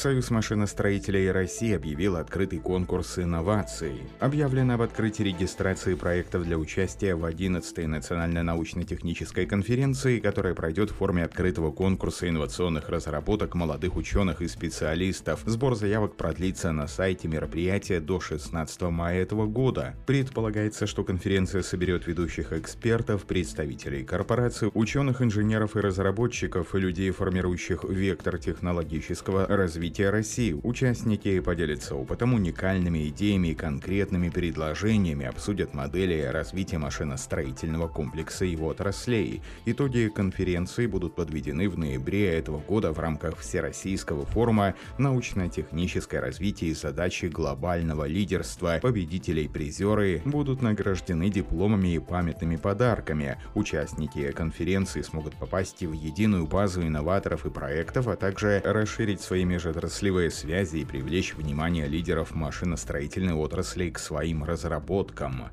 Союз машиностроителей России объявил открытый конкурс инноваций. Объявлено об открытии регистрации проектов для участия в 11-й национальной научно-технической конференции, которая пройдет в форме открытого конкурса инновационных разработок молодых ученых и специалистов. Сбор заявок продлится на сайте мероприятия до 16 мая этого года. Предполагается, что конференция соберет ведущих экспертов, представителей корпораций, ученых, инженеров и разработчиков, людей, формирующих вектор технологического развития развития России. Участники поделятся опытом, уникальными идеями и конкретными предложениями, обсудят модели развития машиностроительного комплекса и его отраслей. Итоги конференции будут подведены в ноябре этого года в рамках Всероссийского форума «Научно-техническое развитие и задачи глобального лидерства». Победители и призеры будут награждены дипломами и памятными подарками. Участники конференции смогут попасть в единую базу инноваторов и проектов, а также расширить свои международные межотраслевые связи и привлечь внимание лидеров машиностроительной отрасли к своим разработкам.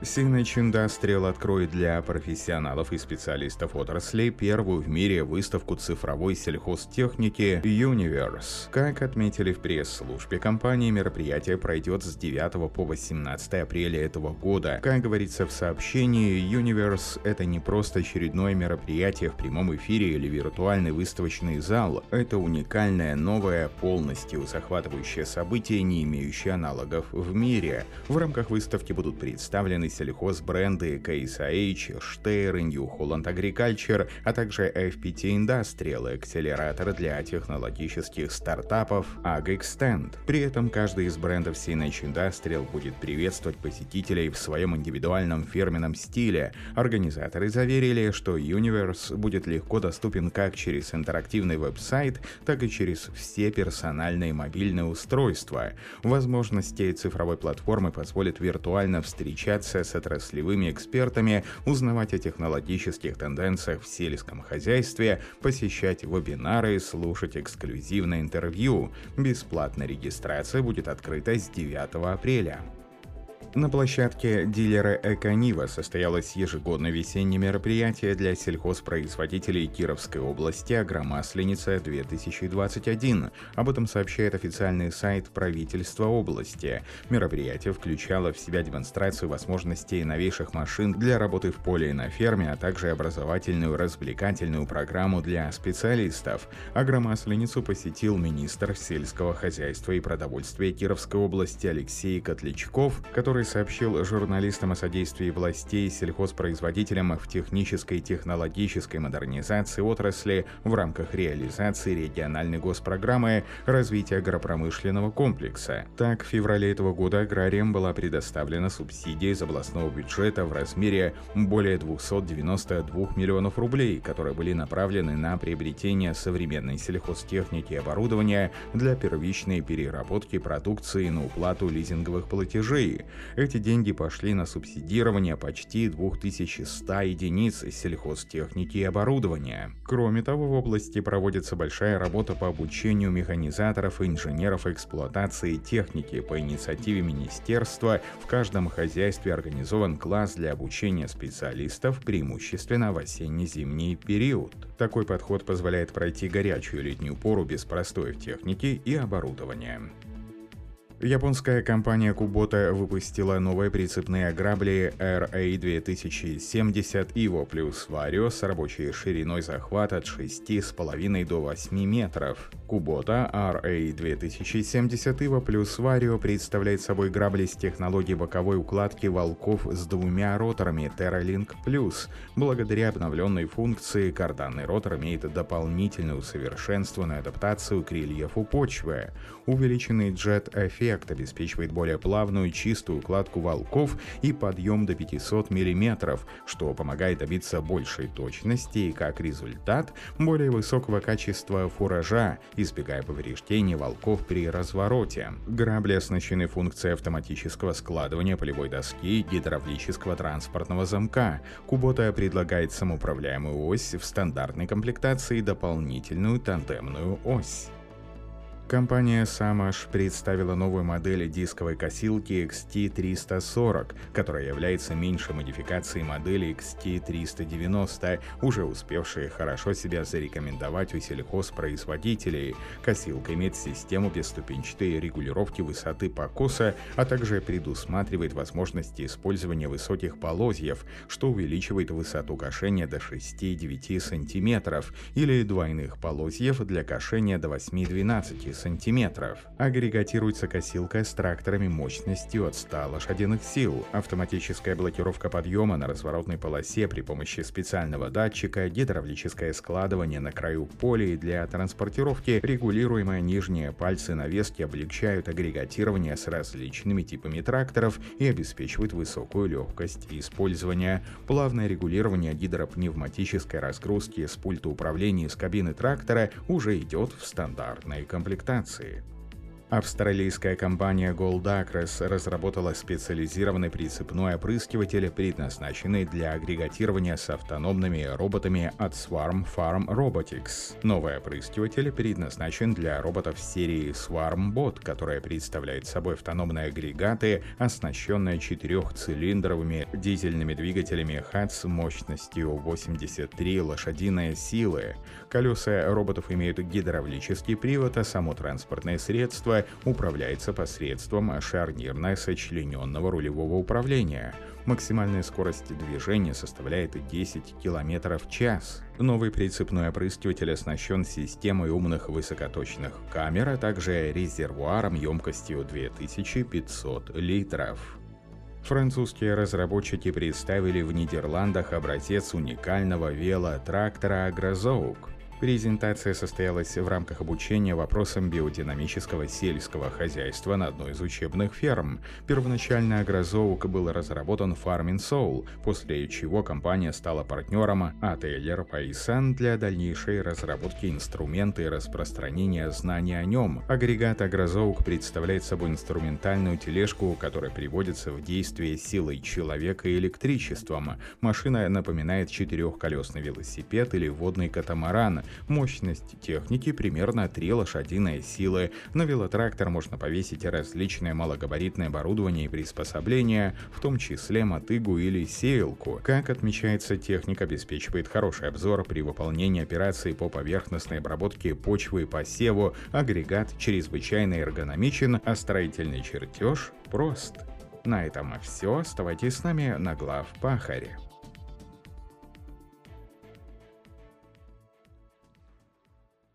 Synnage Industrial откроет для профессионалов и специалистов отрасли первую в мире выставку цифровой сельхозтехники Universe. Как отметили в пресс-службе компании, мероприятие пройдет с 9 по 18 апреля этого года. Как говорится в сообщении, Universe — это не просто очередное мероприятие в прямом эфире или виртуальный выставочный зал. Это уникальное, новое, полностью захватывающее событие, не имеющее аналогов в мире. В рамках выставки будут представлены крупные сельхозбренды KSH, Steyr, New Holland Agriculture, а также FPT Industrial, акселератор для технологических стартапов AgExtend. При этом каждый из брендов CNH Industrial будет приветствовать посетителей в своем индивидуальном фирменном стиле. Организаторы заверили, что Universe будет легко доступен как через интерактивный веб-сайт, так и через все персональные мобильные устройства. Возможности цифровой платформы позволят виртуально встречаться общаться с отраслевыми экспертами, узнавать о технологических тенденциях в сельском хозяйстве, посещать вебинары, слушать эксклюзивное интервью. Бесплатная регистрация будет открыта с 9 апреля. На площадке дилера Эконива состоялось ежегодное весеннее мероприятие для сельхозпроизводителей Кировской области «Агромасленица-2021». Об этом сообщает официальный сайт правительства области. Мероприятие включало в себя демонстрацию возможностей новейших машин для работы в поле и на ферме, а также образовательную развлекательную программу для специалистов. Агромасленицу посетил министр сельского хозяйства и продовольствия Кировской области Алексей Котлячков, который сообщил журналистам о содействии властей сельхозпроизводителям в технической и технологической модернизации отрасли в рамках реализации региональной госпрограммы развития агропромышленного комплекса. Так, в феврале этого года аграриям была предоставлена субсидия из областного бюджета в размере более 292 миллионов рублей, которые были направлены на приобретение современной сельхозтехники и оборудования для первичной переработки продукции на уплату лизинговых платежей. Эти деньги пошли на субсидирование почти 2100 единиц сельхозтехники и оборудования. Кроме того, в области проводится большая работа по обучению механизаторов и инженеров эксплуатации техники. По инициативе министерства в каждом хозяйстве организован класс для обучения специалистов преимущественно в осенне-зимний период. Такой подход позволяет пройти горячую летнюю пору без простоев техники и оборудования. Японская компания Kubota выпустила новые прицепные грабли RA2070 Evo плюс Vario с рабочей шириной захвата от 6,5 до 8 метров. Kubota RA2070 Evo плюс Vario представляет собой грабли с технологией боковой укладки волков с двумя роторами TerraLink Plus. Благодаря обновленной функции карданный ротор имеет дополнительную усовершенствованную адаптацию к рельефу почвы. Увеличенный джет-эффект эффект обеспечивает более плавную чистую укладку волков и подъем до 500 мм, что помогает добиться большей точности и, как результат, более высокого качества фуража, избегая повреждений волков при развороте. Грабли оснащены функцией автоматического складывания полевой доски и гидравлического транспортного замка. Кубота предлагает самоуправляемую ось в стандартной комплектации и дополнительную тандемную ось. Компания Samash представила новую модель дисковой косилки XT340, которая является меньшей модификацией модели XT390, уже успевшей хорошо себя зарекомендовать у сельхозпроизводителей. Косилка имеет систему бесступенчатой регулировки высоты покоса, а также предусматривает возможности использования высоких полозьев, что увеличивает высоту кошения до 6-9 см или двойных полозьев для кошения до 8-12 сантиметров. Агрегатируется косилка с тракторами мощностью от 100 лошадиных сил, автоматическая блокировка подъема на разворотной полосе при помощи специального датчика, гидравлическое складывание на краю поля и для транспортировки, регулируемые нижние пальцы навески облегчают агрегатирование с различными типами тракторов и обеспечивают высокую легкость использования. Плавное регулирование гидропневматической разгрузки с пульта управления с кабины трактора уже идет в стандартной комплектации комплектации. Австралийская компания Gold Acres разработала специализированный прицепной опрыскиватель, предназначенный для агрегатирования с автономными роботами от Swarm Farm Robotics. Новый опрыскиватель предназначен для роботов серии Swarm Bot, которая представляет собой автономные агрегаты, оснащенные четырехцилиндровыми дизельными двигателями HATS мощностью 83 лошадиные силы. Колеса роботов имеют гидравлический привод, а само транспортное средство управляется посредством шарнирно-сочлененного рулевого управления. Максимальная скорость движения составляет 10 км в час. Новый прицепной опрыскиватель оснащен системой умных высокоточных камер, а также резервуаром емкостью 2500 литров. Французские разработчики представили в Нидерландах образец уникального велотрактора «Агрозоук». Презентация состоялась в рамках обучения вопросам биодинамического сельского хозяйства на одной из учебных ферм. Первоначально агрозоук был разработан Farming Soul, после чего компания стала партнером Ateller Paysan для дальнейшей разработки инструмента и распространения знаний о нем. Агрегат агрозоук представляет собой инструментальную тележку, которая приводится в действие силой человека и электричеством. Машина напоминает четырехколесный велосипед или водный катамаран, Мощность техники примерно 3 лошадиные силы. На велотрактор можно повесить различное малогабаритное оборудование и приспособления, в том числе мотыгу или сеялку. Как отмечается, техника обеспечивает хороший обзор при выполнении операций по поверхностной обработке почвы и посеву, агрегат чрезвычайно эргономичен, а строительный чертеж прост. На этом все. Оставайтесь с нами на глав Пахаре.